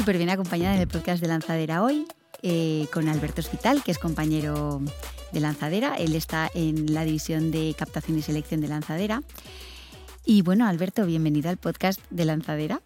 súper bien acompañada en el podcast de Lanzadera hoy eh, con Alberto Hospital, que es compañero de Lanzadera. Él está en la división de captación y selección de Lanzadera. Y bueno, Alberto, bienvenido al podcast de Lanzadera.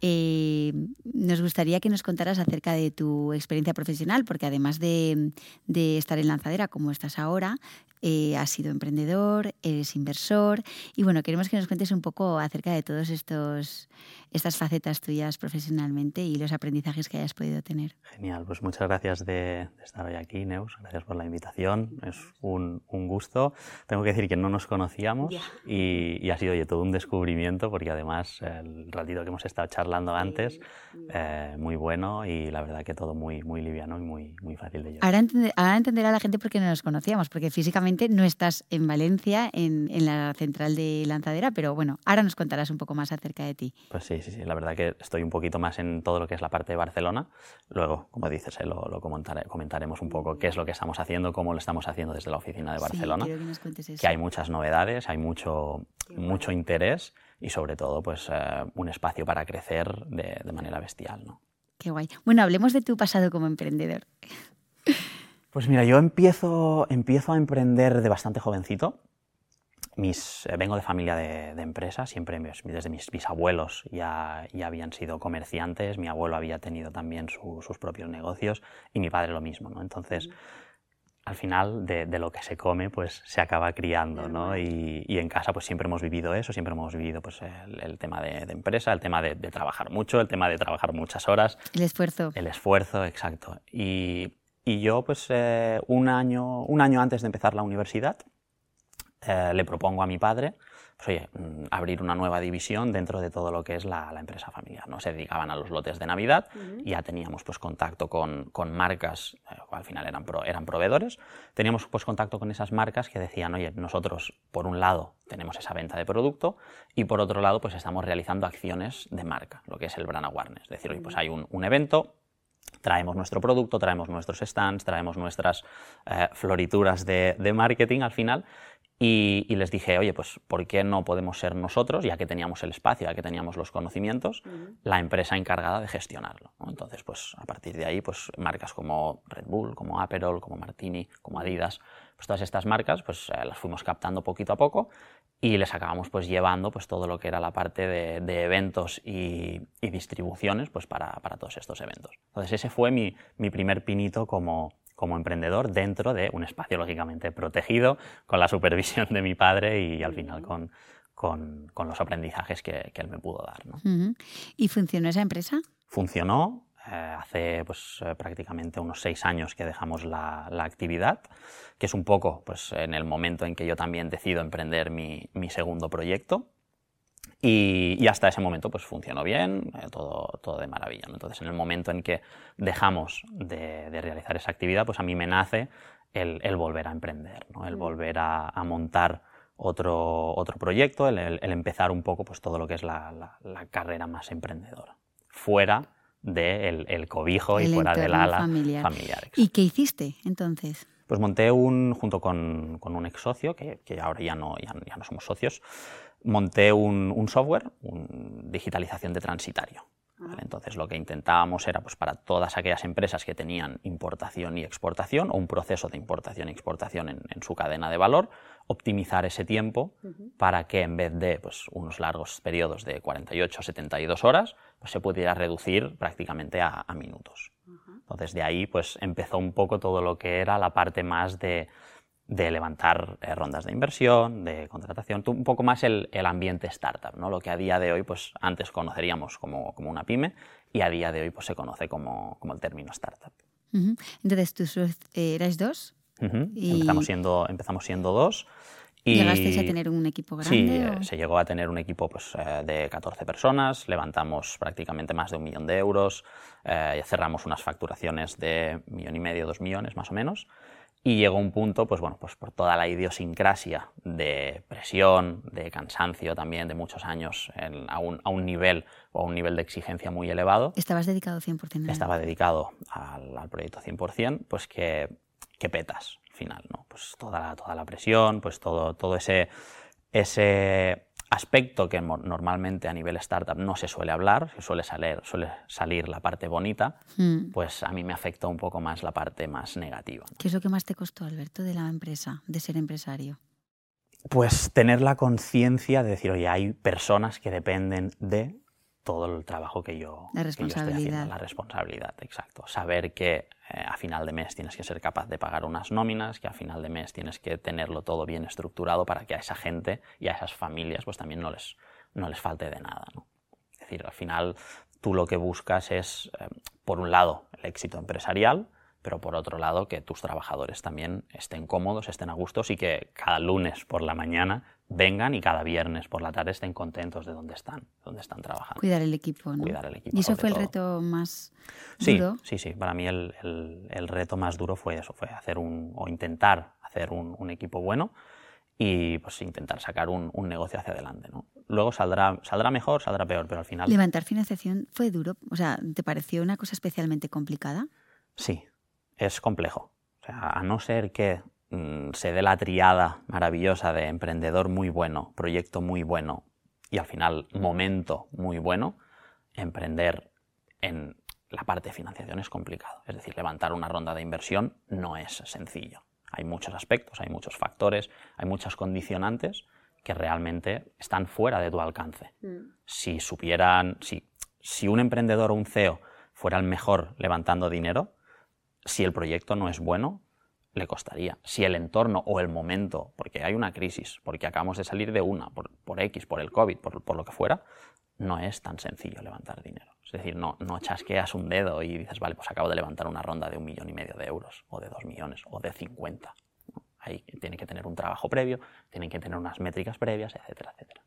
Eh, nos gustaría que nos contaras acerca de tu experiencia profesional, porque además de, de estar en Lanzadera como estás ahora, eh, has sido emprendedor, eres inversor y bueno, queremos que nos cuentes un poco acerca de todas estas facetas tuyas profesionalmente y los aprendizajes que hayas podido tener. Genial, pues muchas gracias de, estar hoy aquí, Neus. Gracias por la invitación. Es un, gusto. Tengo que decir que no nos conocíamos y, ha sido todo un descubrimiento porque además el ratito que hemos estado charlando antes, eh, muy bueno y la verdad que todo muy, muy liviano y muy, muy fácil de llevar. Ahora, ahora entenderá la gente por qué no nos conocíamos, porque físicamente no estás en Valencia, en, la central de lanzadera, pero bueno, ahora nos contarás un poco más acerca de ti. Pues sí, sí, sí, la verdad que estoy un poquito más en todo lo que es la parte de Barcelona. Luego, como dices, eh, lo, comentaremos un poco qué es lo que estamos haciendo, cómo lo estamos haciendo desde la oficina de Barcelona. que, hay muchas novedades, hay mucho, mucho interés y sobre todo pues, eh, un espacio para crecer de, de manera bestial. ¿no? Qué guay. Bueno, hablemos de tu pasado como emprendedor. Pues mira, yo empiezo, empiezo a emprender de bastante jovencito. Mis, eh, vengo de familia de, de empresa, siempre desde mis bisabuelos ya, ya, habían sido comerciantes, mi abuelo había tenido también sus propios negocios y mi padre lo mismo, ¿no? Entonces, al final de, lo que se come, pues se acaba criando, ¿no? Y, en casa pues siempre hemos vivido eso, siempre hemos vivido pues el, tema de, empresa, el tema de, trabajar mucho, el tema de trabajar muchas horas. El esfuerzo. El esfuerzo, exacto. Y y yo, pues eh, un, año, un año antes de empezar la universidad, eh, le propongo a mi padre pues, oye, mm, abrir una nueva división dentro de todo lo que es la, empresa familiar. ¿no? Se dedicaban a los lotes de Navidad y ya teníamos pues, contacto con, con marcas, eh, al final eran, eran proveedores, teníamos pues, contacto con esas marcas que decían, oye, nosotros por un lado tenemos esa venta de producto y por otro lado pues estamos realizando acciones de marca, lo que es el brand awareness. Es decir, oye, pues hay un, un evento, traemos nuestro producto, traemos nuestros stands, traemos nuestras eh, florituras de, marketing al final. Y, les dije, oye, pues ¿por qué no podemos ser nosotros, ya que teníamos el espacio, ya que teníamos los conocimientos, la empresa encargada de gestionarlo? Entonces, pues a partir de ahí, pues marcas como Red Bull, como Aperol, como Martini, como Adidas, pues todas estas marcas, pues eh, las fuimos captando poquito a poco y les acabamos pues llevando pues todo lo que era la parte de, eventos y, distribuciones pues para, para, todos estos eventos. Entonces ese fue mi, mi primer pinito como, como emprendedor dentro de un espacio lógicamente protegido, con la supervisión de mi padre y al final con, con, con los aprendizajes que, que, él me pudo dar. ¿no? ¿Y funcionó esa empresa? Funcionó. Eh, hace pues, eh, prácticamente unos seis años que dejamos la, la, actividad, que es un poco pues, en el momento en que yo también decido emprender mi, mi segundo proyecto. Y, hasta ese momento pues funcionó bien, eh, todo, todo de maravilla. Entonces, en el momento en que dejamos de, realizar esa actividad, pues a mí me nace el, el volver a emprender, ¿no? el mm. volver a, a, montar otro, otro proyecto, el, el, empezar un poco pues todo lo que es la, la, carrera más emprendedora, fuera del de el cobijo y fuera del ala familiar. familiar ¿Y qué hiciste entonces? Pues monté un, junto con, con un ex socio, que, que ahora ya no, ya, ya no somos socios, monté un, software, un digitalización de transitario. Entonces lo que intentábamos era pues, para todas aquellas empresas que tenían importación y exportación o un proceso de importación y exportación en, su cadena de valor, optimizar ese tiempo para que en vez de pues, unos largos periodos de 48 o 72 horas, pues, se pudiera reducir prácticamente a, minutos. Entonces de ahí pues, empezó un poco todo lo que era la parte más de de levantar eh, rondas de inversión, de contratación, un poco más el, el, ambiente startup, ¿no? lo que a día de hoy, pues antes conoceríamos como, como una pyme y a día de hoy pues, se conoce como, como el término startup. Entonces, ¿tú eh, erais dos? y... empezamos, siendo, empezamos siendo dos. Y... ¿Llegasteis a tener un equipo grande? Sí, eh, se llegó a tener un equipo pues, de 14 personas, levantamos prácticamente más de un millón de euros, cerramos unas facturaciones de millón y medio, dos millones más o menos. Y llegó un punto, pues bueno, pues por toda la idiosincrasia de presión, de cansancio también, de muchos años a, un, a, un, nivel o a un nivel de exigencia muy elevado. ¿Estabas dedicado 100%? Estaba dedicado al, al proyecto 100%, pues que, que, petas al final, ¿no? Pues toda la, toda la presión, pues todo, todo ese, ese aspecto que normalmente a nivel startup no se suele hablar, se suele salir, suele salir la parte bonita, mm. pues a mí me afecta un poco más la parte más negativa. ¿Qué es lo que más te costó, Alberto, de la empresa, de ser empresario? Pues tener la conciencia de decir, oye, hay personas que dependen de todo el trabajo que yo, la responsabilidad. la responsabilidad, exacto. Saber que eh, a final de mes tienes que ser capaz de pagar unas nóminas, que a final de mes tienes que tenerlo todo bien estructurado para que a esa gente y a esas familias pues también no les, no les falte de nada. Es decir, al final tú lo que buscas es, eh, por un lado, el éxito empresarial, pero por otro lado que tus trabajadores también estén cómodos, estén a gustos y que cada lunes por la mañana vengan y cada viernes por la tarde estén contentos de dónde están, dónde están trabajando. Cuidar el equipo, ¿no? Cuidar el equipo. ¿Y eso fue el reto más duro? Sí, sí, Para mí el, el, reto más duro fue eso, fue hacer un, o intentar hacer un, un equipo bueno y pues intentar sacar un, un, negocio hacia adelante. ¿no? Luego saldrá, saldrá mejor, saldrá peor, pero al final... ¿Levantar financiación fue duro? O sea, ¿te pareció una cosa especialmente complicada? Sí, es complejo. O sea, a no ser que Mm, se dé la triada maravillosa de emprendedor muy bueno, proyecto muy bueno y al final momento muy bueno, emprender en la parte de financiación es complicado. Es decir, levantar una ronda de inversión no es sencillo. Hay muchos aspectos, hay muchos factores, hay muchas condicionantes que realmente están fuera de tu alcance. Mm. Si supieran, si, si un emprendedor o un CEO fuera el mejor levantando dinero, si el proyecto no es bueno, le costaría. Si el entorno o el momento, porque hay una crisis, porque acabamos de salir de una, por, X, por el COVID, por, lo que fuera, no es tan sencillo levantar dinero. Es decir, no, no chasqueas un dedo y dices, vale, pues acabo de levantar una ronda de un millón y medio de euros, o de dos millones, o de cincuenta. Ahí tiene que tener un trabajo previo, tienen que tener unas métricas previas, etcétera, etcétera.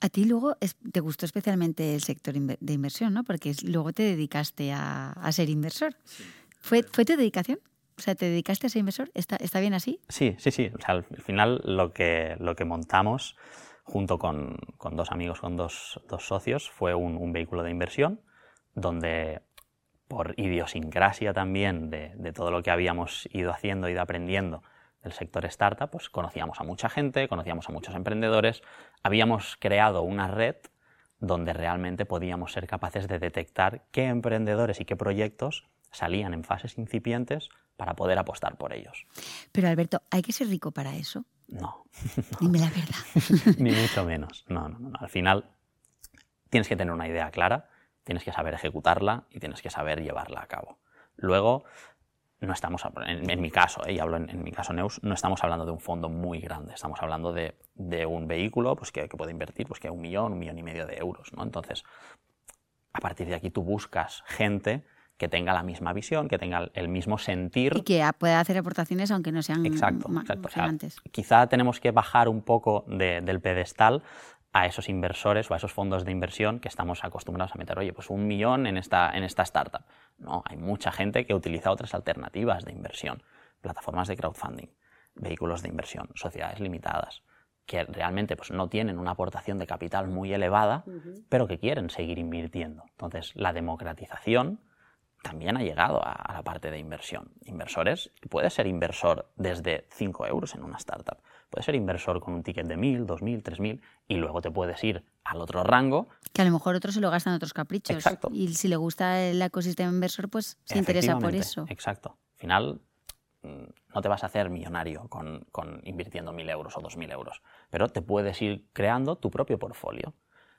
A ti luego te gustó especialmente el sector de inversión, ¿no? Porque luego te dedicaste a, ser inversor. ¿Fue, ¿Fue tu dedicación? O sea, ¿te dedicaste a ser inversor? ¿Está, está bien así? Sí, sí, sí. O sea, al final lo que, lo que montamos junto con, con dos amigos, con dos, dos socios, fue un, vehículo de inversión donde por idiosincrasia también de, de, todo lo que habíamos ido haciendo, ido aprendiendo del sector startup, pues conocíamos a mucha gente, conocíamos a muchos emprendedores, habíamos creado una red donde realmente podíamos ser capaces de detectar qué emprendedores y qué proyectos salían en fases incipientes para poder apostar por ellos. Pero Alberto, ¿hay que ser rico para eso? No. Dime la verdad. Ni mucho menos. No, no, no. Al final tienes que tener una idea clara, tienes que saber ejecutarla y tienes que saber llevarla a cabo. Luego, no estamos, en, mi caso, ¿eh? y hablo en, mi caso Neus, no estamos hablando de un fondo muy grande, estamos hablando de, un vehículo pues, que, puede invertir pues, que un millón, un millón y medio de euros. ¿no? Entonces, a partir de aquí tú buscas gente que tenga la misma visión, que tenga el mismo sentir. Y que pueda hacer aportaciones aunque no sean exacto, exacto. quizá tenemos que bajar un poco del pedestal a esos inversores o a esos fondos de inversión que estamos acostumbrados a meter, oye, pues un millón en esta, en esta startup. No, hay mucha gente que utiliza otras alternativas de inversión, plataformas de crowdfunding, vehículos de inversión, sociedades limitadas, que realmente pues, no tienen una aportación de capital muy elevada, pero que quieren seguir invirtiendo. Entonces, la democratización también ha llegado a, la parte de inversión. Inversores, puedes ser inversor desde 5 euros en una startup, puedes ser inversor con un ticket de 1.000, 2.000, 3.000 y luego te puedes ir al otro rango. Que a lo mejor otros se lo gastan otros caprichos. Exacto. Y si le gusta el ecosistema inversor, pues se interesa por eso. Exacto. Al final mm, no te vas a hacer millonario con, invirtiendo 1.000 euros o 2.000 euros, pero te puedes ir creando tu propio portfolio.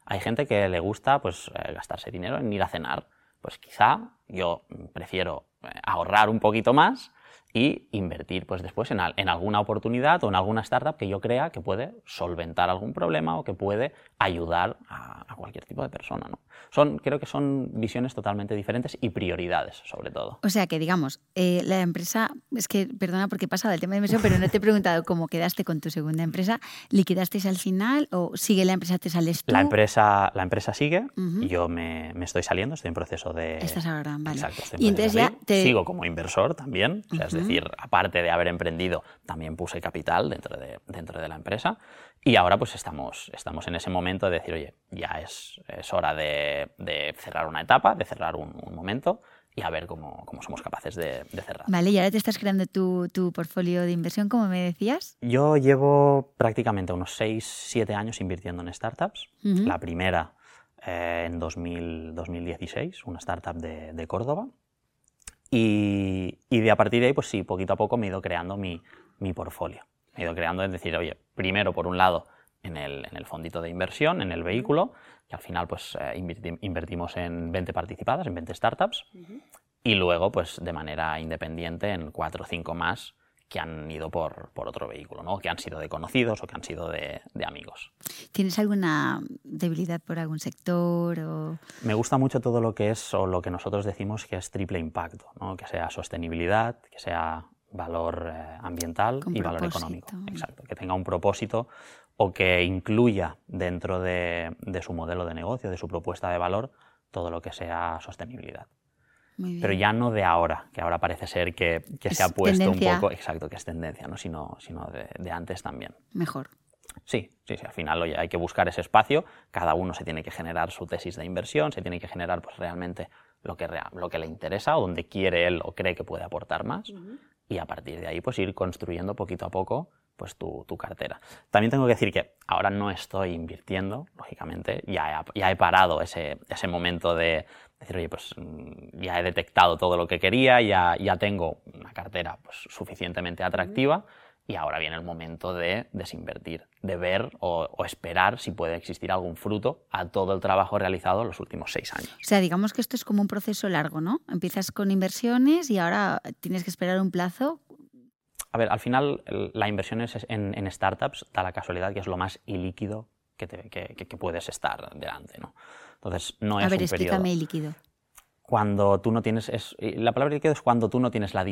Hay gente que le gusta pues, eh, gastarse dinero en ir a cenar pues quizá yo prefiero eh, ahorrar un poquito más y invertir pues después en, en, alguna oportunidad o en alguna startup que yo crea que puede solventar algún problema o que puede ayudar a, cualquier tipo de persona. ¿no? Son, creo que son visiones totalmente diferentes y prioridades, sobre todo. O sea que, digamos, eh, la empresa, es que, perdona porque he pasado el tema de inversión, pero no te he preguntado cómo quedaste con tu segunda empresa. ¿Liquidasteis al final o sigue la empresa, te sales tú? La empresa, la empresa sigue, y yo me, me, estoy saliendo, estoy en proceso de... Estás ahora, vale. Exacto, y entonces ya Sigo como inversor también, o sea, es decir, aparte de haber emprendido, también puse capital dentro de, dentro de la empresa. Y ahora pues estamos, estamos en ese momento de decir, oye, ya es, es hora de, de, cerrar una etapa, de cerrar un, momento. y a ver cómo, cómo somos capaces de, cerrar. Vale, y ahora te estás creando tu, tu portfolio de inversión, como me decías. Yo llevo prácticamente unos 6, 7 años invirtiendo en startups. La primera eh, en 2000, 2016, una startup de, de Córdoba. Y, y, de a partir de ahí, pues sí, poquito a poco me he ido creando mi, mi portfolio. He ido creando, es decir, oye, primero por un lado en el, en el fondito de inversión, en el vehículo, que al final pues eh, invertimos en 20 participadas, en 20 startups, y luego pues de manera independiente en 4 o 5 más que han ido por, por, otro vehículo, ¿no? que han sido de conocidos o que han sido de, de, amigos. ¿Tienes alguna debilidad por algún sector? O... Me gusta mucho todo lo que es o lo que nosotros decimos que es triple impacto, ¿no? que sea sostenibilidad, que sea valor eh, ambiental y valor económico. Exacto, que tenga un propósito o que incluya dentro de, su modelo de negocio, de su propuesta de valor, todo lo que sea sostenibilidad. Pero ya no de ahora, que ahora parece ser que, se ha puesto un poco, exacto, que es tendencia, ¿no? sino, sino de, antes también. Mejor. Sí, sí, sí, al final hay que buscar ese espacio, cada uno se tiene que generar su tesis de inversión, se tiene que generar pues, realmente lo que, lo que le interesa o donde quiere él o cree que puede aportar más y a partir de ahí pues ir construyendo poquito a poco pues tu, cartera. También tengo que decir que ahora no estoy invirtiendo, lógicamente, ya he, ya he parado ese, ese, momento de decir, oye, pues mm, ya he detectado todo lo que quería, ya, ya tengo una cartera pues, suficientemente atractiva y ahora viene el momento de desinvertir, de ver o, esperar si puede existir algún fruto a todo el trabajo realizado en los últimos seis años. O sea, digamos que esto es como un proceso largo, ¿no? Empiezas con inversiones y ahora tienes que esperar un plazo. A ver, al final la inversión en, en startups da la casualidad que es lo más ilíquido que, que, puedes estar delante, ¿no? Entonces, no es a ver, un explícame ilíquido cuando tú no tienes, es, la palabra líquido es cuando tú no tienes la,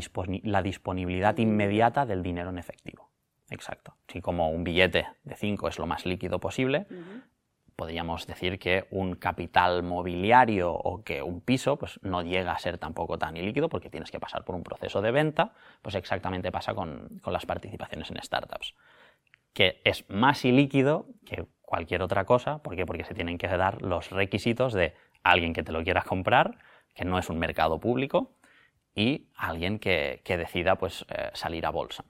la, disponibilidad inmediata del dinero en efectivo. Exacto. Si como un billete de 5 es lo más líquido posible, podríamos decir que un capital mobiliario o que un piso pues, no llega a ser tampoco tan ilíquido porque tienes que pasar por un proceso de venta, pues exactamente pasa con, con las participaciones en startups, que es más ilíquido que cualquier otra cosa, ¿por qué? Porque se tienen que dar los requisitos de alguien que te lo quiera comprar, que no es un mercado público, y alguien que, decida pues, eh, salir a bolsa.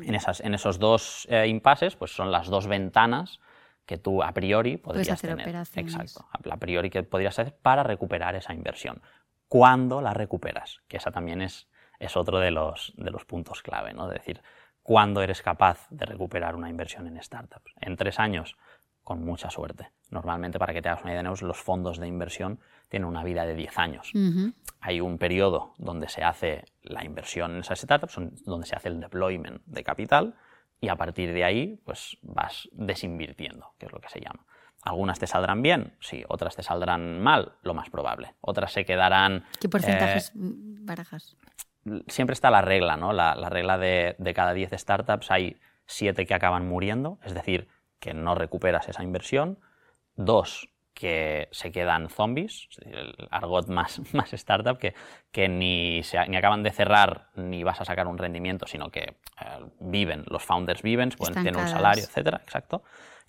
En, esas, en, esos dos eh, impases pues, son las dos ventanas que tú a priori podrías hacer tener. Operaciones. Exacto, a priori que podrías hacer para recuperar esa inversión. ¿Cuándo la recuperas? Que esa también es, es otro de los, de los puntos clave, ¿no? De decir, ¿cuándo eres capaz de recuperar una inversión en startups? En tres años, con mucha suerte. Normalmente, para que te hagas una idea, los fondos de inversión tienen una vida de 10 años. Hay un periodo donde se hace la inversión en esas startups, donde se hace el deployment de capital, y a partir de ahí pues vas desinvirtiendo, que es lo que se llama. Algunas te saldrán bien, sí, otras te saldrán mal, lo más probable. Otras se quedarán... ¿Qué porcentajes eh, barajas? Siempre está la regla, ¿no? La, regla de, de cada 10 startups hay 7 que acaban muriendo, es decir, que no recuperas esa inversión. Dos, que se quedan zombies, el argot más, más startup, que, que ni, se, ni acaban de cerrar ni vas a sacar un rendimiento, sino que eh, viven, los founders viven, pueden tener un salario, etcétera, exacto.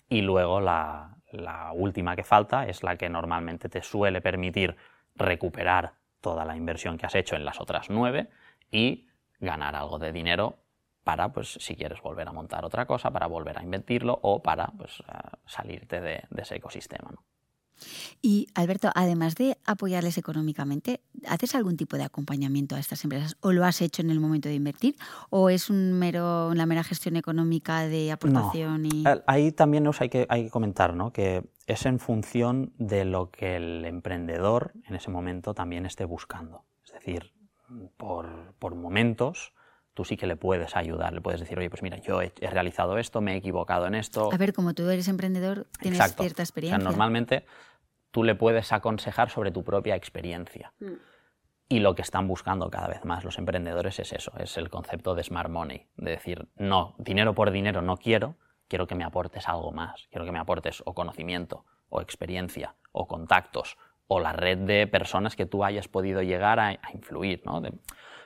Y luego la, la última que falta es la que normalmente te suele permitir recuperar toda la inversión que has hecho en las otras nueve y ganar algo de dinero para, pues, si quieres volver a montar otra cosa, para volver a invertirlo o para pues, eh, salirte de, ese ecosistema. Y Alberto, además de apoyarles económicamente, ¿haces algún tipo de acompañamiento a estas empresas o lo has hecho en el momento de invertir o es un mero, una mera gestión económica de aportación? Y... Ahí también hay, que, hay que comentar ¿no? que es en función de lo que el emprendedor en ese momento también esté buscando. Es decir, por, por momentos tú sí que le puedes ayudar, le puedes decir, oye, pues mira, yo he, realizado esto, me he equivocado en esto. A ver, como tú eres emprendedor, tienes cierta experiencia. O normalmente tú le puedes aconsejar sobre tu propia experiencia. Mm. Y lo que están buscando cada vez más los emprendedores es eso, es el concepto de smart money, de decir, no, dinero por dinero no quiero, quiero que me aportes algo más, quiero que me aportes o conocimiento, o experiencia, o contactos, o la red de personas que tú hayas podido llegar a, influir. ¿no?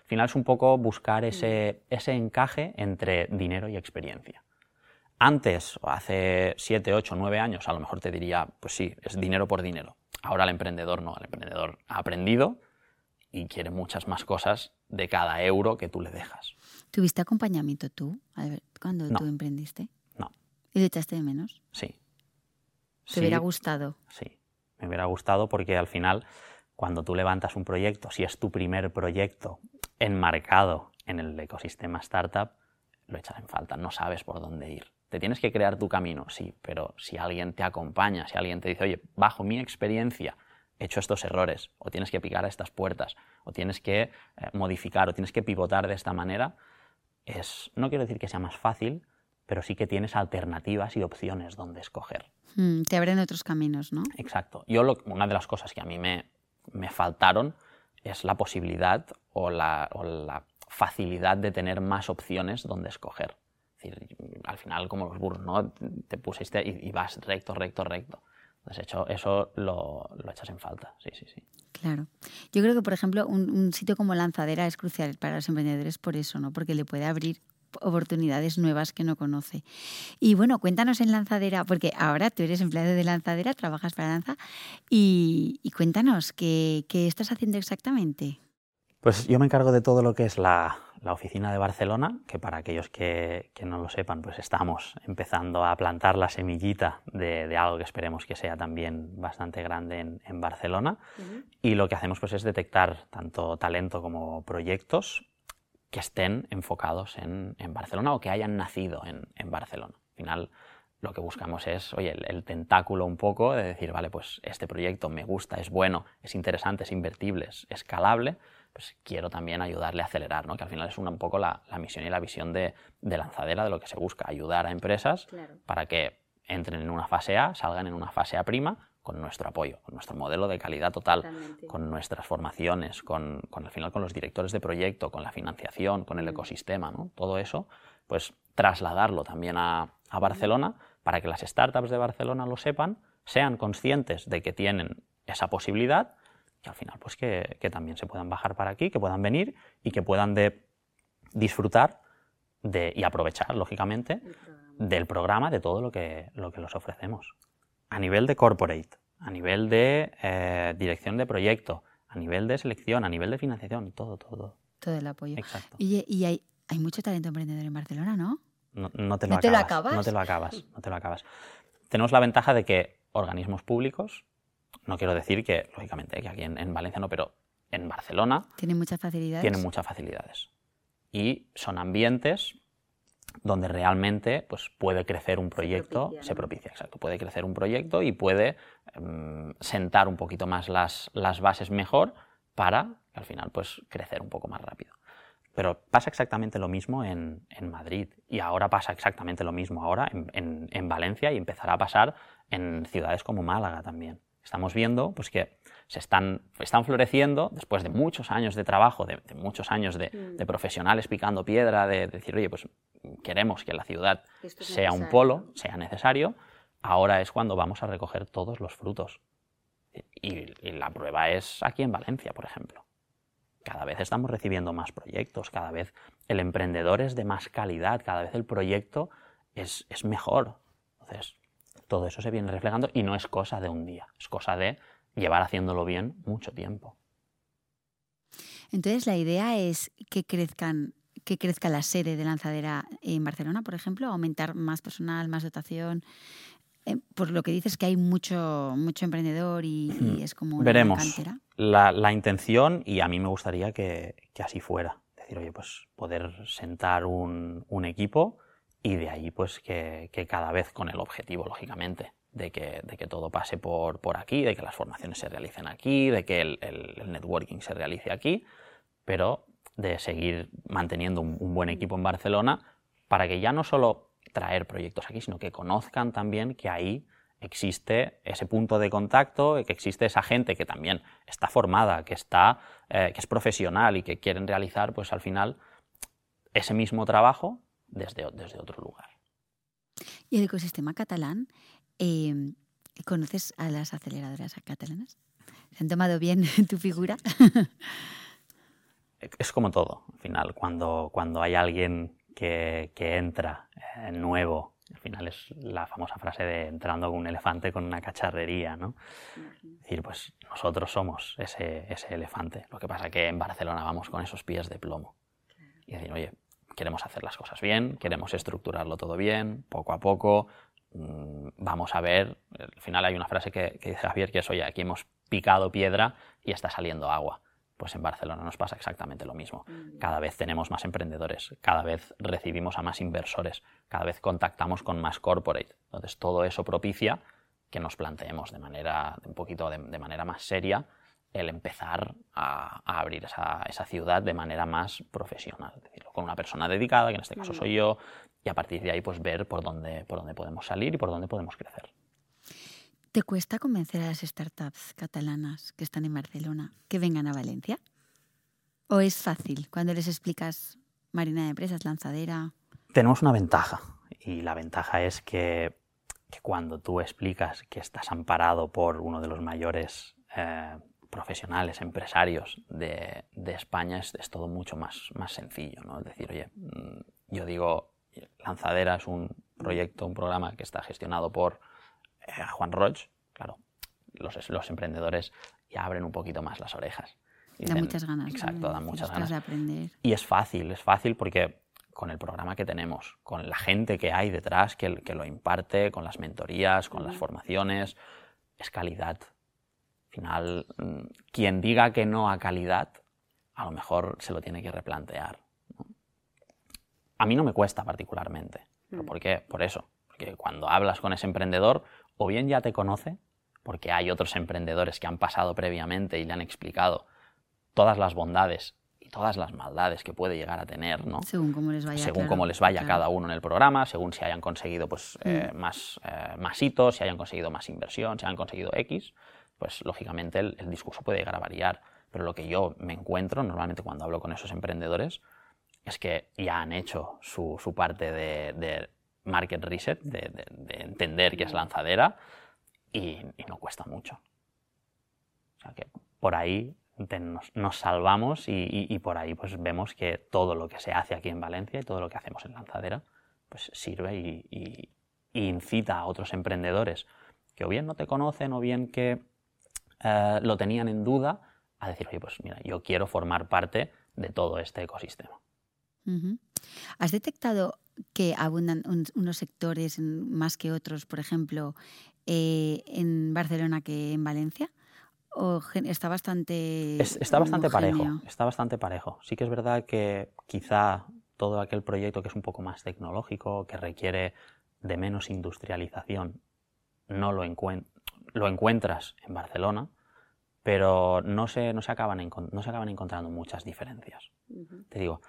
Al final es un poco buscar mm. ese, ese encaje entre dinero y experiencia. Antes, o hace 7, 8, 9 años, a lo mejor te diría, pues sí, es dinero por dinero. Ahora el emprendedor no, el emprendedor ha aprendido y quiere muchas más cosas de cada euro que tú le dejas. ¿Tuviste acompañamiento tú cuando tú emprendiste? No. ¿Y le echaste de menos? Sí. ¿Te hubiera gustado? Sí, me hubiera gustado porque al final, cuando tú levantas un proyecto, si es tu primer proyecto enmarcado en el ecosistema startup, lo echas en falta, no sabes por dónde ir. Te tienes que crear tu camino, sí, pero si alguien te acompaña, si alguien te dice, oye, bajo mi experiencia, he hecho estos errores, o tienes que picar a estas puertas, o tienes que eh, modificar, o tienes que pivotar de esta manera, es, no quiero decir que sea más fácil, pero sí que tienes alternativas y opciones donde escoger. Mm, te abren otros caminos, ¿no? Exacto. Yo una de las cosas que a mí me, me faltaron es la posibilidad o la, facilidad de tener más opciones donde escoger. Al final, como los burros. Te pusiste y, vas recto, recto, recto. Entonces, hecho, eso lo, lo, echas en falta, sí, sí, sí. Claro. Yo creo que, por ejemplo, un, un, sitio como Lanzadera es crucial para los emprendedores por eso, ¿no? Porque le puede abrir oportunidades nuevas que no conoce. Y bueno, cuéntanos en Lanzadera, porque ahora tú eres empleado de Lanzadera, trabajas para Lanza, y, y cuéntanos, ¿qué, ¿qué estás haciendo exactamente? Pues yo me encargo de todo lo que es la, la oficina de Barcelona, que para aquellos que, que, no lo sepan, pues estamos empezando a plantar la semillita de, de algo que esperemos que sea también bastante grande en, en Barcelona. Uh -huh. Y lo que hacemos pues es detectar tanto talento como proyectos que estén enfocados en, en Barcelona o que hayan nacido en, en, Barcelona. Al final, lo que buscamos es, oye, el, el, tentáculo un poco de decir, vale, pues este proyecto me gusta, es bueno, es interesante, es invertible, es escalable, pues quiero también ayudarle a acelerar, ¿no? que al final es una, un poco la, la, misión y la visión de, de, lanzadera de lo que se busca, ayudar a empresas claro. para que entren en una fase A, salgan en una fase A prima con nuestro apoyo, con nuestro modelo de calidad total, Totalmente. con nuestras formaciones, con, con, al final con los directores de proyecto, con la financiación, con el ecosistema, ¿no? todo eso, pues trasladarlo también a, a Barcelona para que las startups de Barcelona lo sepan, sean conscientes de que tienen esa posibilidad y al final pues que, que, también se puedan bajar para aquí, que puedan venir y que puedan de disfrutar de, y aprovechar, lógicamente, programa. del programa, de todo lo que, lo que los ofrecemos a nivel de corporate, a nivel de eh, dirección de proyecto, a nivel de selección, a nivel de financiación, todo, todo. Todo el apoyo. Exacto. Y, y hay, hay, mucho talento emprendedor en Barcelona, ¿no? No, no, te, lo ¿No te, lo acabas. No te lo acabas, no te lo acabas. Tenemos la ventaja de que organismos públicos, no quiero decir que, lógicamente, que aquí en, en Valencia no, pero en Barcelona... Tienen muchas facilidades. Tienen muchas facilidades. Y son ambientes donde realmente pues, puede crecer un proyecto, se propicia, ¿no? se propicia, exacto, puede crecer un proyecto y puede um, sentar un poquito más las, las, bases mejor para al final pues, crecer un poco más rápido. Pero pasa exactamente lo mismo en, en Madrid y ahora pasa exactamente lo mismo ahora en, en, en, Valencia y empezará a pasar en ciudades como Málaga también. Estamos viendo pues, que se están, están floreciendo después de muchos años de trabajo, de, de muchos años de, mm. de, profesionales picando piedra, de, de, decir, oye, pues queremos que la ciudad sea un polo, sea necesario, ahora es cuando vamos a recoger todos los frutos. Y, y, la prueba es aquí en Valencia, por ejemplo. Cada vez estamos recibiendo más proyectos, cada vez el emprendedor es de más calidad, cada vez el proyecto es, es mejor. Entonces, todo eso se viene reflejando y no es cosa de un día, es cosa de llevar haciéndolo bien mucho tiempo. Entonces, la idea es que crezcan que crezca la sede de lanzadera en Barcelona, por ejemplo, aumentar más personal, más dotación. Eh, por lo que dices que hay mucho, mucho emprendedor y, y es como una Veremos. cantera. La, la, intención, y a mí me gustaría que, que, así fuera. Decir, oye, pues poder sentar un, un equipo y de ahí pues que, que, cada vez con el objetivo, lógicamente, de que, de que todo pase por, por, aquí, de que las formaciones se realicen aquí, de que el, el, el networking se realice aquí, pero de seguir manteniendo un, un, buen equipo en Barcelona para que ya no solo traer proyectos aquí, sino que conozcan también que ahí existe ese punto de contacto, que existe esa gente que también está formada, que, está, eh, que es profesional y que quieren realizar, pues al final, ese mismo trabajo desde, desde otro lugar. ¿Y el ecosistema catalán? Eh, ¿Conoces a las aceleradoras catalanas? ¿Se han tomado bien tu figura? Es como todo, al final, cuando, cuando hay alguien que, que entra eh, nuevo Al final es la famosa frase de entrando con un elefante con una cacharrería, ¿no? Es decir, pues nosotros somos ese, ese elefante. Lo que pasa que en Barcelona vamos con esos pies de plomo. Y decir, oye, queremos hacer las cosas bien, queremos estructurarlo todo bien, poco a poco, mm, vamos a ver, al final hay una frase que, que, dice Javier que es, oye, aquí hemos picado piedra y está saliendo agua. Pues en Barcelona nos pasa exactamente lo mismo. Mm. Cada vez tenemos más emprendedores, cada vez recibimos a más inversores, cada vez contactamos con más corporate. Entonces todo eso propicia que nos planteemos de manera, un poquito de, de manera más seria el empezar a, a abrir esa, esa, ciudad de manera más profesional, es decir, con una persona dedicada, que en este caso mm. soy yo, y a partir de ahí pues ver por dónde, por dónde podemos salir y por dónde podemos crecer. ¿Te cuesta convencer a las startups catalanas que están en Barcelona que vengan a Valencia? ¿O es fácil cuando les explicas Marina de Empresas, lanzadera? Tenemos una ventaja y la ventaja es que, cuando tú explicas que estás amparado por uno de los mayores eh, profesionales, empresarios de, España, es, es, todo mucho más, más sencillo. ¿no? Es decir, oye, mm, yo digo, Lanzadera es un proyecto, un programa que está gestionado por a Juan Roch, claro, los, los, emprendedores ya abren un poquito más las orejas. da muchas ganas. Exacto, dan muchas ganas. De aprender. Y es fácil, es fácil porque con el programa que tenemos, con la gente que hay detrás que, que lo imparte, con las mentorías, con las formaciones, es calidad. Al final, mm, quien diga que no a calidad, a lo mejor se lo tiene que replantear. ¿no? A mí no me cuesta particularmente. ¿Pero mm. ¿Por qué? Por eso. Porque cuando hablas con ese emprendedor, o bien ya te conoce, porque hay otros emprendedores que han pasado previamente y le han explicado todas las bondades y todas las maldades que puede llegar a tener, ¿no? Según cómo les vaya. Según claro, cómo les vaya claro. cada uno en el programa, según si hayan conseguido pues, Mm. eh, más, eh, más hitos, si hayan conseguido más inversión, si hayan conseguido X, pues lógicamente el, el discurso puede llegar a variar. Pero lo que yo me encuentro normalmente cuando hablo con esos emprendedores es que ya han hecho su, su parte de, de, market reset, de, de, de entender qué es lanzadera y, y, no cuesta mucho. O sea que por ahí te, nos, nos, salvamos y, y, y, por ahí pues vemos que todo lo que se hace aquí en Valencia y todo lo que hacemos en lanzadera pues sirve y, incita a otros emprendedores que o bien no te conocen o bien que eh, lo tenían en duda a decir, oye, pues mira, yo quiero formar parte de todo este ecosistema. Uh -huh. ¿Has detectado que abundan un, unos sectores más que otros, por ejemplo, eh, en Barcelona que en Valencia? ¿O está bastante es, Está bastante homogéneo? parejo, está bastante parejo. Sí que es verdad que quizá todo aquel proyecto que es un poco más tecnológico, que requiere de menos industrialización, no lo, encuent lo encuentras en Barcelona, pero no se, no se, acaban, no se acaban encontrando muchas diferencias. Uh -huh. Te digo,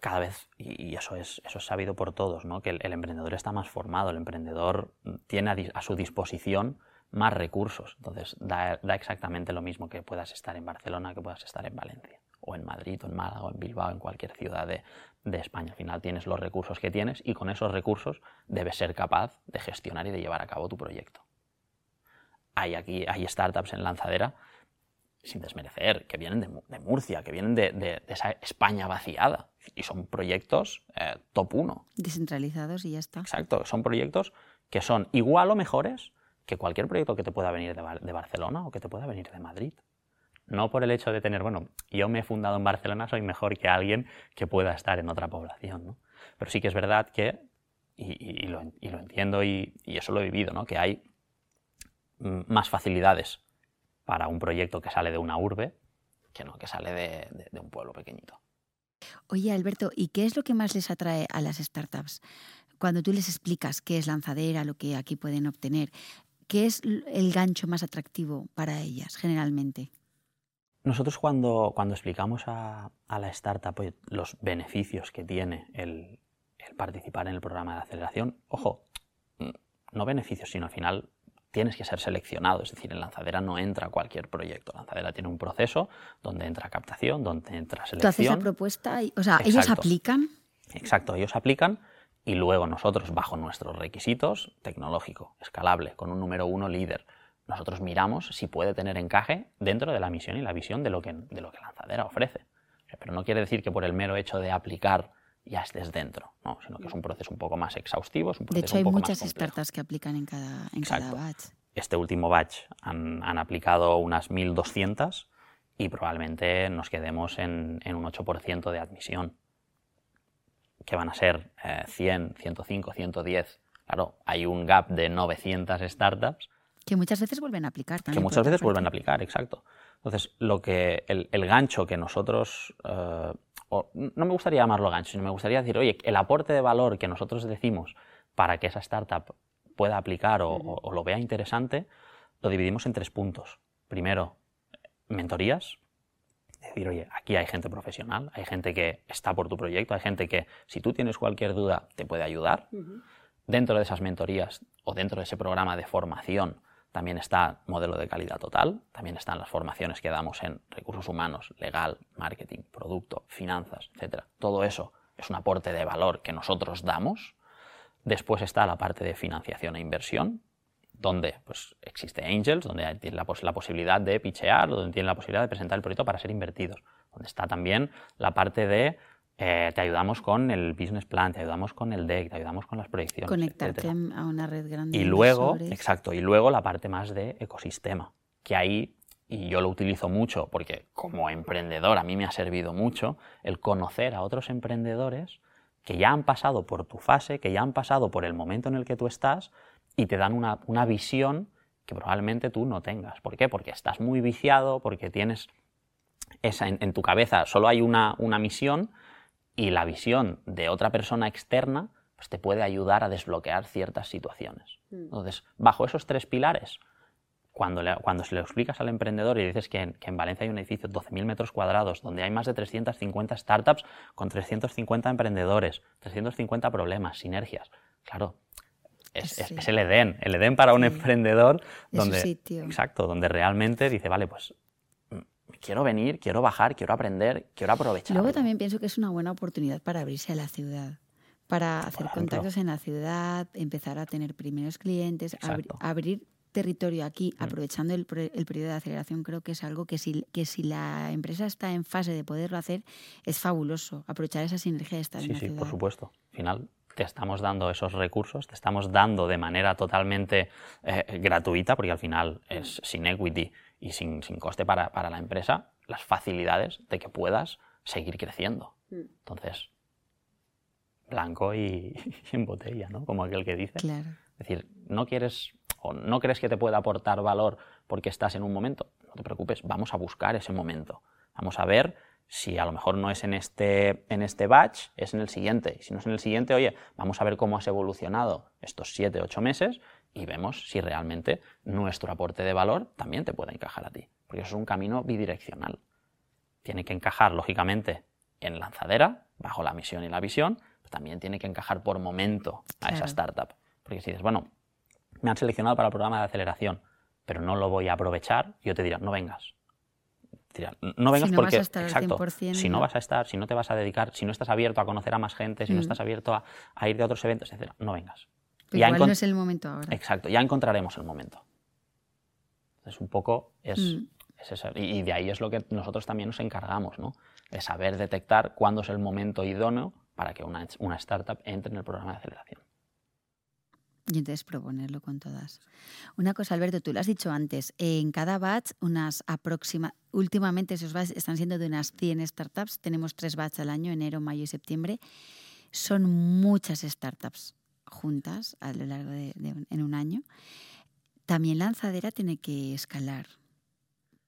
cada vez, y eso es, eso es sabido por todos, ¿no? que el, emprendedor está más formado, el emprendedor tiene a, a su disposición más recursos. Entonces, da, da, exactamente lo mismo que puedas estar en Barcelona, que puedas estar en Valencia, o en Madrid, o en Málaga, o en Bilbao, en cualquier ciudad de, de España. Al final tienes los recursos que tienes y con esos recursos debes ser capaz de gestionar y de llevar a cabo tu proyecto. Hay aquí, hay startups en lanzadera sin desmerecer, que vienen de, de Murcia, que vienen de, de, de, esa España vaciada. Y son proyectos eh, top 1. Descentralizados y ya está. Exacto, son proyectos que son igual o mejores que cualquier proyecto que te pueda venir de, de Barcelona o que te pueda venir de Madrid. No por el hecho de tener, bueno, yo me he fundado en Barcelona, soy mejor que alguien que pueda estar en otra población, ¿no? Pero sí que es verdad que, y, y, y, lo, y lo, entiendo y, eso lo he vivido, ¿no? Que hay más facilidades para un proyecto que sale de una urbe que no que sale de, de, de, un pueblo pequeñito. Oye, Alberto, ¿y qué es lo que más les atrae a las startups? Cuando tú les explicas qué es lanzadera, lo que aquí pueden obtener, ¿qué es el gancho más atractivo para ellas generalmente? Nosotros cuando, cuando explicamos a, a la startup pues, los beneficios que tiene el, el participar en el programa de aceleración, ojo, no beneficios, sino al final tienes que ser seleccionado, es decir, en Lanzadera no entra cualquier proyecto. Lanzadera tiene un proceso donde entra captación, donde entra selección. Tú haces la propuesta, y, o sea, Exacto. ellos aplican. Exacto, ellos aplican y luego nosotros, bajo nuestros requisitos, tecnológico, escalable, con un número uno líder, nosotros miramos si puede tener encaje dentro de la misión y la visión de lo que, de lo que Lanzadera ofrece. Pero no quiere decir que por el mero hecho de aplicar ya estés dentro, ¿no? sino que es un proceso un poco más exhaustivo. Es un de hecho, hay muchas startups que aplican en cada, en cada batch. Este último batch han, han aplicado unas 1.200 y probablemente nos quedemos en, en un 8% de admisión, que van a ser 100, 105, 110. Claro, hay un gap de 900 startups. Que muchas veces vuelven a aplicar también. Que muchas veces vuelven a aplicar, exacto. Entonces, lo que, el, el gancho que nosotros, eh, no me gustaría llamarlo gancho, sino me gustaría decir, oye, el aporte de valor que nosotros decimos para que esa startup pueda aplicar o, o lo vea interesante, lo dividimos en tres puntos. Primero, mentorías, decir, oye, aquí hay gente profesional, hay gente que está por tu proyecto, hay gente que si tú tienes cualquier duda te puede ayudar. Dentro de esas mentorías o dentro de ese programa de formación también está modelo de calidad total, también están las formaciones que damos en recursos humanos, legal, marketing, producto, finanzas, etc. Todo eso es un aporte de valor que nosotros damos. Después está la parte de financiación e inversión, donde pues, existe Angels, donde tiene la, la, posibilidad de pichear, donde tiene la posibilidad de presentar el proyecto para ser invertidos, donde está también la parte de eh, te ayudamos con el business plan, te ayudamos con el deck, te ayudamos con las proyecciones. Conectarte a una red grande. Y luego, exacto, y luego la parte más de ecosistema, que ahí, y yo lo utilizo mucho porque como emprendedor a mí me ha servido mucho el conocer a otros emprendedores que ya han pasado por tu fase, que ya han pasado por el momento en el que tú estás y te dan una, una visión que probablemente tú no tengas. ¿Por qué? Porque estás muy viciado, porque tienes esa en, en tu cabeza, solo hay una, una misión y la visión de otra persona externa pues te puede ayudar a desbloquear ciertas situaciones. Entonces, bajo esos tres pilares, cuando, le, cuando se lo explicas al emprendedor y dices que en, que en Valencia hay un edificio de 12.000 metros cuadrados, donde hay más de 350 startups con 350 emprendedores, 350 problemas, sinergias, claro, es, sí. es, es el Edén, el Edén para un sí. emprendedor donde, exacto, donde realmente dice, vale, pues quiero venir, quiero bajar, quiero aprender, quiero aprovechar. Luego también pienso que es una buena oportunidad para abrirse a la ciudad, para hacer contactos en la ciudad, empezar a tener primeros clientes, abri abrir territorio aquí, mm. aprovechando el, el, periodo de aceleración, creo que es algo que si, que si la empresa está en fase de poderlo hacer, es fabuloso, aprovechar esa sinergia de estar sí, en la sí, ciudad. por supuesto. Al final te estamos dando esos recursos, te estamos dando de manera totalmente eh, gratuita, porque al final es sin equity y sin, sin coste para, para, la empresa, las facilidades de que puedas seguir creciendo. Entonces, blanco y, y en botella, ¿no? Como aquel que dice. Claro. Es decir, no quieres o no crees que te pueda aportar valor porque estás en un momento, no te preocupes, vamos a buscar ese momento. Vamos a ver si a lo mejor no es en este, en este batch, es en el siguiente. Y si no es en el siguiente, oye, vamos a ver cómo has evolucionado estos 7, 8 meses y vemos si realmente nuestro aporte de valor también te puede encajar a ti. Porque eso es un camino bidireccional. Tiene que encajar, lógicamente, en lanzadera, bajo la misión y la visión, pero también tiene que encajar por momento a claro. esa startup. Porque si dices, bueno, me han seleccionado para el programa de aceleración, pero no lo voy a aprovechar, yo te diré, no vengas. Dirá, no vengas si no porque, vas a estar exacto, 100%, si no vas a estar, si no te vas a dedicar, si no estás abierto a conocer a más gente, si mm. no estás abierto a, a, ir de otros eventos, etc., no vengas. Pero igual no es el momento ahora. Exacto, ya encontraremos el momento. Entonces, un poco es, mm. es eso. Y, y, de ahí es lo que nosotros también nos encargamos, ¿no? De saber detectar cuándo es el momento idóneo para que una, una startup entre en el programa de aceleración. Y entonces proponerlo con todas. Una cosa, Alberto, tú lo has dicho antes, en cada batch, unas aproxima, últimamente esos batch están siendo de unas 100 startups, tenemos tres batch al año, enero, mayo y septiembre. Son muchas startups juntas a lo largo de, de en un año. También Lanzadera tiene que escalar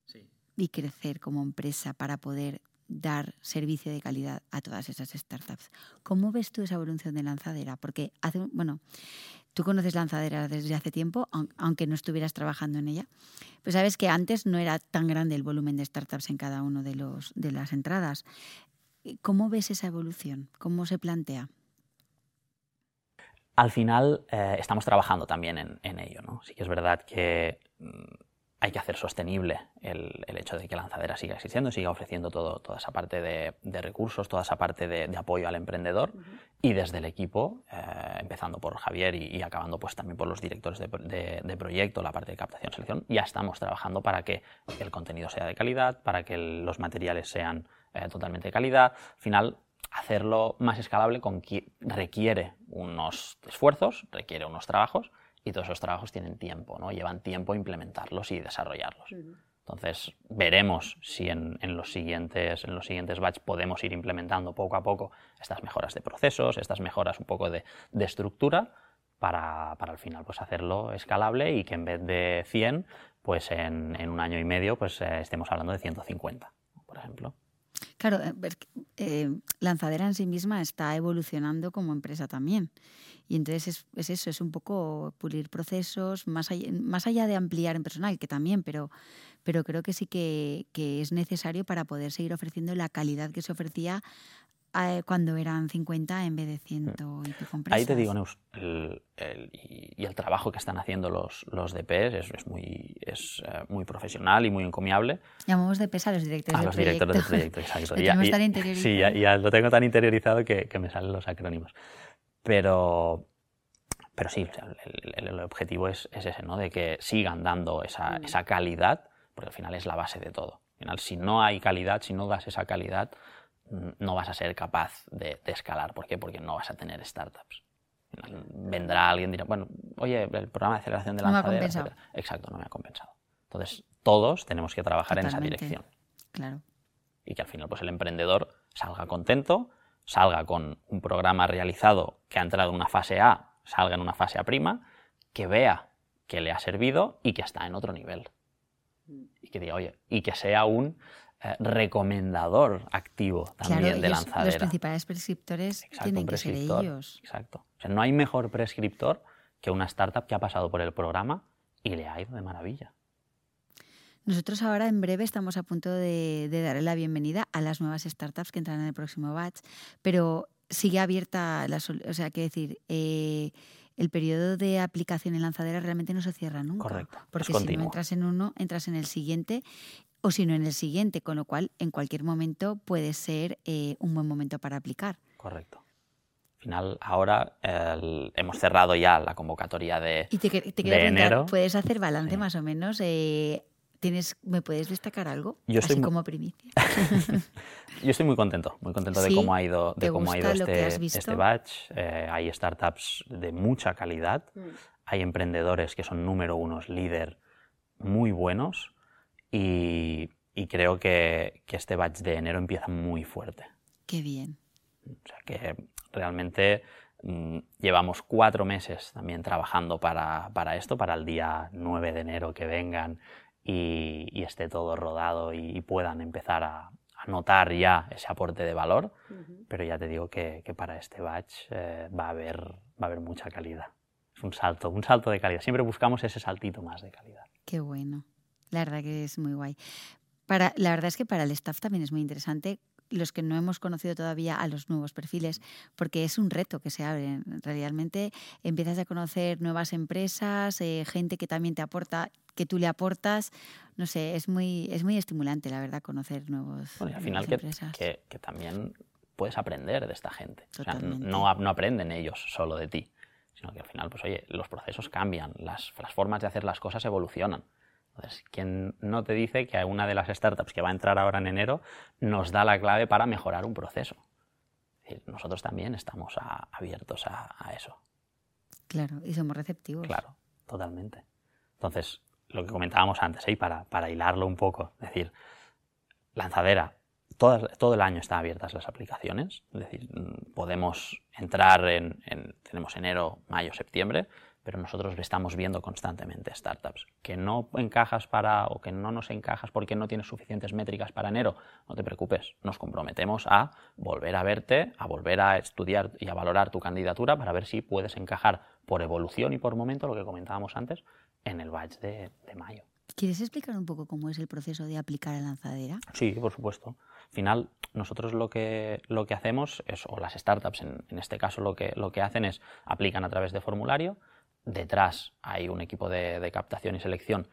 sí. y crecer como empresa para poder dar servicio de calidad a todas esas startups. ¿Cómo ves tú esa evolución de Lanzadera? Porque hace, bueno, tú conoces Lanzadera desde hace tiempo, aunque no estuvieras trabajando en ella. Pues sabes que antes no era tan grande el volumen de startups en cada uno de, los, de las entradas. ¿Cómo ves esa evolución? ¿Cómo se plantea? Al final eh, estamos trabajando también en, en, ello. ¿no? Sí que es verdad que mm, hay que hacer sostenible el, el, hecho de que Lanzadera siga existiendo, siga ofreciendo todo, toda esa parte de, de, recursos, toda esa parte de, de apoyo al emprendedor uh -huh. y desde el equipo, eh, empezando por Javier y, y, acabando pues también por los directores de, de, proyecto, la parte de captación selección, ya estamos trabajando para que el contenido sea de calidad, para que el, los materiales sean eh, totalmente de calidad. Al final hacerlo más escalable con requiere unos esfuerzos, requiere unos trabajos y todos esos trabajos tienen tiempo, ¿no? llevan tiempo implementarlos y desarrollarlos. Entonces, veremos si en, los siguientes, en los siguientes batch podemos ir implementando poco a poco estas mejoras de procesos, estas mejoras un poco de, estructura, para, para, al final pues, hacerlo escalable y que en vez de 100, pues en, un año y medio pues, eh, estemos hablando de 150, por ejemplo. Claro, eh, eh, Lanzadera en sí misma está evolucionando como empresa también. Y entonces es, eso, es un poco pulir procesos, más allá, más allá de ampliar en personal, que también, pero, pero creo que sí que, que es necesario para poder seguir ofreciendo la calidad que se ofrecía cuando eran 50 en vez de 100 mm. y pico Ahí te digo, Neus, el, y, el trabajo que están haciendo los, los DPs es, es muy, es, uh, muy profesional y muy encomiable. Llamamos DPs a los directores a los directores del proyecto, exacto. ya, y, sí, ya, ya, lo tengo tan interiorizado que, que, me salen los acrónimos. Pero, pero sí, el, el, objetivo es, es, ese, ¿no? De que sigan dando esa, mm. esa calidad, porque al final es la base de todo. Al final, si no hay calidad, si no das esa calidad, no vas a ser capaz de, escalar. ¿Por qué? Porque no vas a tener startups. Vendrá alguien y dirá, bueno, oye, el programa de aceleración de lanzadera... No me Exacto, no me ha compensado. Entonces, todos tenemos que trabajar en esa dirección. Claro. Y que al final pues, el emprendedor salga contento, salga con un programa realizado que ha entrado en una fase A, salga en una fase A prima, que vea que le ha servido y que está en otro nivel. Y que diga, oye, y que sea un eh, recomendador activo también de lanzadera. Los principales prescriptores tienen que ser ellos. Exacto. O sea, no hay mejor prescriptor que una startup que ha pasado por el programa y le ha ido de maravilla. Nosotros ahora en breve estamos a punto de, darle la bienvenida a las nuevas startups que entran en el próximo batch, pero sigue abierta, la, o sea, qué decir, eh, el periodo de aplicación en lanzadera realmente no se cierra nunca. Correcto. Porque si no entras en uno, entras en el siguiente o si no en el siguiente, con lo cual en cualquier momento puede ser eh, un buen momento para aplicar. Correcto. Al final, ahora hemos cerrado ya la convocatoria de, y te, te enero. ¿Puedes hacer balance más o menos? Eh, ¿tienes, ¿Me puedes destacar algo? Yo Así como primicia. Yo estoy muy contento, muy contento de cómo ha ido, de cómo ha ido este, este batch. Eh, hay startups de mucha calidad, mm. hay emprendedores que son número unos, líder, muy buenos y, creo que, este batch de enero empieza muy fuerte. Qué bien. O sea que realmente mm, llevamos cuatro meses también trabajando para, esto, para el día 9 de enero que vengan y, esté todo rodado y, puedan empezar a, notar ya ese aporte de valor. Pero ya te digo que, para este batch eh, va, a haber, va a haber mucha calidad. Es un salto, un salto de calidad. Siempre buscamos ese saltito más de calidad. Qué bueno. La verdad que es muy guay. Para, la verdad es que para el staff también es muy interesante los que no hemos conocido todavía a los nuevos perfiles, porque es un reto que se abre. Realmente empiezas a conocer nuevas empresas, eh, gente que también te aporta, que tú le aportas. No sé, es muy, es muy estimulante, la verdad, conocer nuevos. Bueno, y al final que, que, también puedes aprender de esta gente. no, no aprenden ellos solo de ti, sino que al final, pues oye, los procesos cambian, las, las formas de hacer las cosas evolucionan. Entonces, ¿quién no te dice que una de las startups que va a entrar ahora en enero nos da la clave para mejorar un proceso? nosotros también estamos abiertos a, eso. Claro, y somos receptivos. Claro, totalmente. Entonces, lo que comentábamos antes, ¿eh? para, para hilarlo un poco, es decir, lanzadera, todo, todo, el año están abiertas las aplicaciones, es decir, podemos entrar en, en tenemos enero, mayo, septiembre, pero nosotros estamos viendo constantemente startups. Que no encajas para o que no nos encajas porque no tienes suficientes métricas para enero, no te preocupes, nos comprometemos a volver a verte, a volver a estudiar y a valorar tu candidatura para ver si puedes encajar por evolución y por momento, lo que comentábamos antes, en el batch de, mayo. ¿Quieres explicar un poco cómo es el proceso de aplicar a lanzadera? Sí, por supuesto. Al final, nosotros lo que, lo que hacemos es, o las startups en, en este caso lo que, lo que hacen es aplican a través de formulario, Detrás hay un equipo de, captación y selección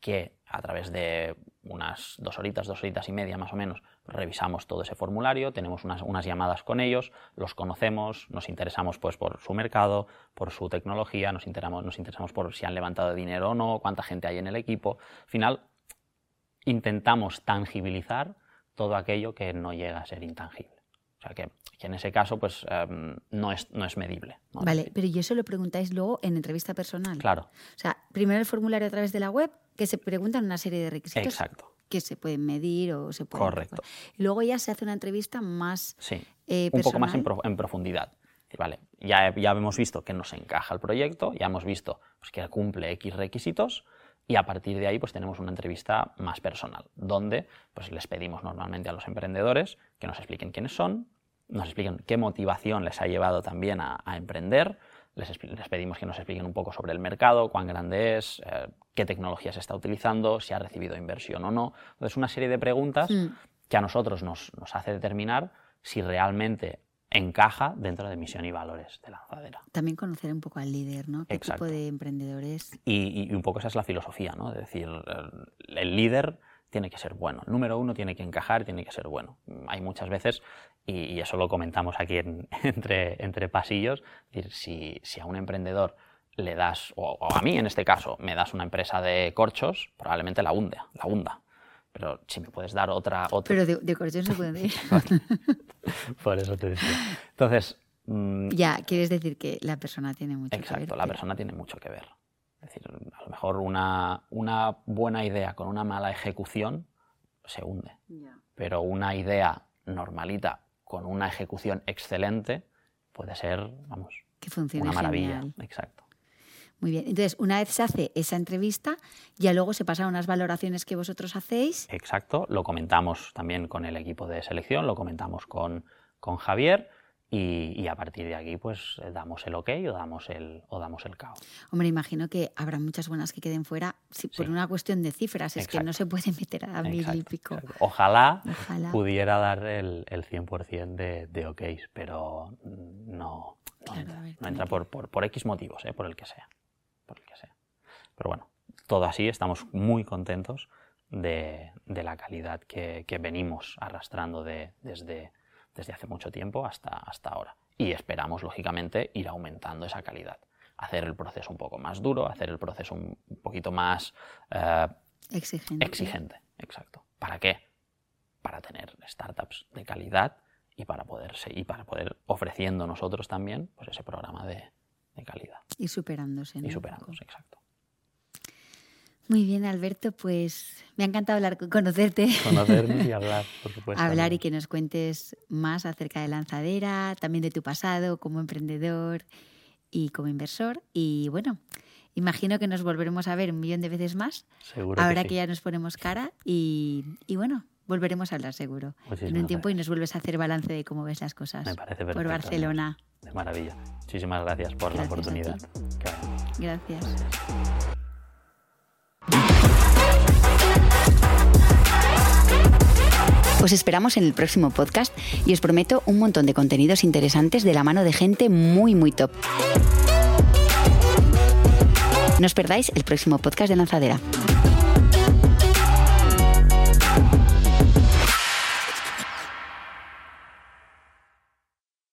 que a través de unas dos horitas, dos horitas y media más o menos, revisamos todo ese formulario, tenemos unas, llamadas con ellos, los conocemos, nos interesamos pues, por su mercado, por su tecnología, nos interesamos, nos interesamos por si han levantado dinero o no, cuánta gente hay en el equipo. Al final, intentamos tangibilizar todo aquello que no llega a ser intangible. O sea que, que en ese caso pues em, no, es, no es medible. ¿no? Vale, pero ¿y eso lo preguntáis luego en entrevista personal? Claro, O sea, primero el formulario a través de la web, que se preguntan una serie de requisitos exacto. que se pueden medir o se pueden... Correcto. Y luego ya se hace una entrevista más Sí, eh, un poco más en, pro- en profundidad. Vale, ya, ya hemos visto que nos encaja el proyecto, ya hemos visto pues, que cumple X requisitos y a partir de ahí pues tenemos una entrevista más personal, donde pues, les pedimos normalmente a los emprendedores que nos expliquen quiénes son, nos expliquen qué motivación les ha llevado también a, a emprender, les, les pedimos que nos expliquen un poco sobre el mercado, cuán grande es, eh, qué tecnología se está utilizando, si ha recibido inversión o no. Entonces, una serie de preguntas Mm. que a nosotros nos, nos hace determinar si realmente encaja dentro de misión y valores de lanzadera. También conocer un poco al líder, ¿no? ¿Qué Exacto. tipo de emprendedores? Y, y un poco esa es la filosofía, ¿no? Es decir, el líder tiene que ser bueno. Número uno tiene que encajar, tiene que ser bueno. Hay muchas veces, y, y eso lo comentamos aquí en- entre, entre pasillos, decir, si, si a un emprendedor le das, o, o a mí en este caso, me das una empresa de corchos, probablemente la hunda, la hunda. Pero si me puedes dar otra... otra Pero de, de corchón se pueden decir. Por eso te decía. Entonces, mm, ya, quieres decir que la persona tiene mucho que ver. Exacto, la pero- persona tiene mucho que ver. Es decir, a lo mejor una, una buena idea con una mala ejecución se hunde, pero una idea normalita con una ejecución excelente puede ser, vamos, Que funcione una maravilla. genial. Exacto. Muy bien. Entonces, una vez se hace esa entrevista, ya luego se pasan unas valoraciones que vosotros hacéis. Exacto, lo comentamos también con el equipo de selección, lo comentamos con, con Javier y, y a partir de aquí pues eh, damos el ok o damos el, o damos el caos. Hombre, imagino que habrá muchas buenas que queden fuera si- por Sí. una cuestión de cifras. Es que no Exacto. se puede meter a mil y Exacto, pico. exacto. Ojalá, Ojalá. pudiera dar el, el 100% de, de OKs, pero no, no Claro, entra, ver, no entra por, por, por X motivos, ¿eh? por el que sea. Por el que sea. Pero bueno, todo así, estamos muy contentos de, de la calidad que, que venimos arrastrando de- desde, desde hace mucho tiempo hasta, hasta ahora. Y esperamos, lógicamente, ir aumentando esa calidad. Hacer el proceso un poco más duro, hacer el proceso un, poquito más eh, Exigente. Exigente, exacto. ¿Para qué? Para tener startups de calidad y para poder, y para poder ofreciendo nosotros también pues ese programa de, de calidad Y superándose. ¿no? y superándose, exacto. Muy bien, Alberto, pues me ha encantado hablar, conocerte. Conocernos y hablar, por supuesto. hablar y que nos cuentes más acerca de Lanzadera, también de tu pasado como emprendedor y como inversor. Y bueno, imagino que nos volveremos a ver un millón de veces más, Seguro ahora que, ya nos ponemos cara y, y bueno, volveremos a hablar seguro. en un tiempo y nos vuelves a hacer balance de cómo ves las cosas Me parece por perfecto. Barcelona. De maravilla. Muchísimas gracias por la Gracias oportunidad. Gracias. Os esperamos en el próximo podcast y os prometo un montón de contenidos interesantes de la mano de gente muy, muy top. No os perdáis el próximo podcast de Lanzadera.